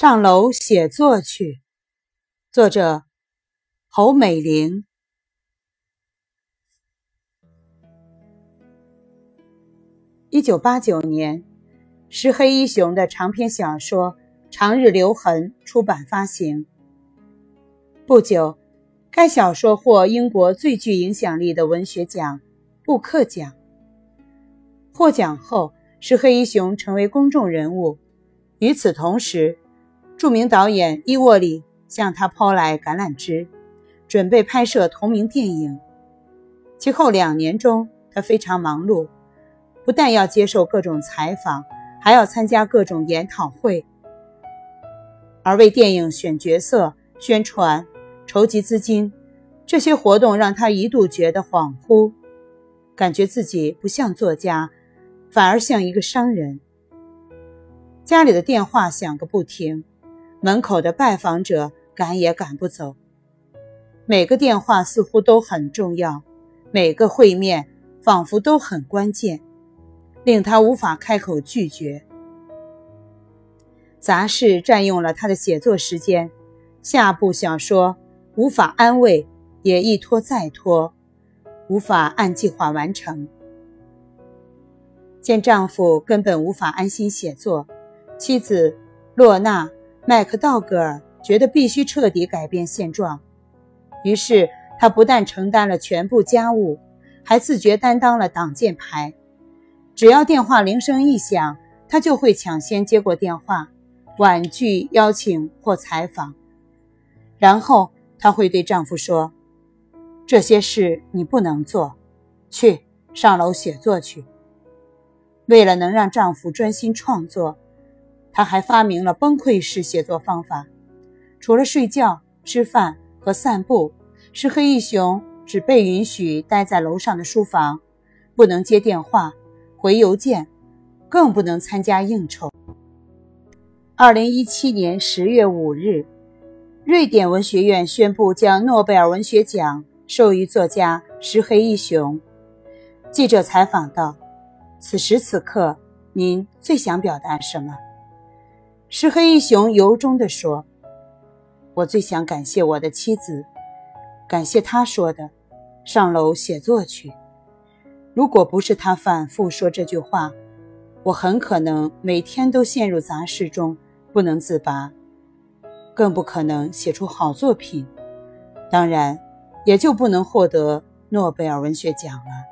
上楼写作去。作者：侯美玲。一九八九年，石黑一雄的长篇小说《长日留痕》出版发行。不久，该小说获英国最具影响力的文学奖——布克奖。获奖后，石黑一雄成为公众人物。与此同时，著名导演伊沃里向他抛来橄榄枝，准备拍摄同名电影。其后两年中，他非常忙碌，不但要接受各种采访，还要参加各种研讨会。而为电影选角色、宣传、筹集资金，这些活动让他一度觉得恍惚，感觉自己不像作家，反而像一个商人。家里的电话响个不停，门口的拜访者赶也赶不走。每个电话似乎都很重要，每个会面仿佛都很关键，令他无法开口拒绝。杂事占用了他的写作时间，下部小说无法安慰，也一拖再拖，无法按计划完成。见丈夫根本无法安心写作。妻子洛娜·麦克道格尔觉得必须彻底改变现状，于是她不但承担了全部家务，还自觉担当了挡箭牌。只要电话铃声一响，她就会抢先接过电话，婉拒邀请或采访。然后她会对丈夫说：“这些事你不能做，去上楼写作去。”为了能让丈夫专心创作。他还发明了崩溃式写作方法，除了睡觉、吃饭和散步，石黑一雄只被允许待在楼上的书房，不能接电话、回邮件，更不能参加应酬。二零一七年十月五日，瑞典文学院宣布将诺贝尔文学奖授予作家石黑一雄。记者采访道：“此时此刻，您最想表达什么？”石黑一雄由衷地说：“我最想感谢我的妻子，感谢她说的‘上楼写作去’。如果不是她反复说这句话，我很可能每天都陷入杂事中不能自拔，更不可能写出好作品，当然也就不能获得诺贝尔文学奖了。”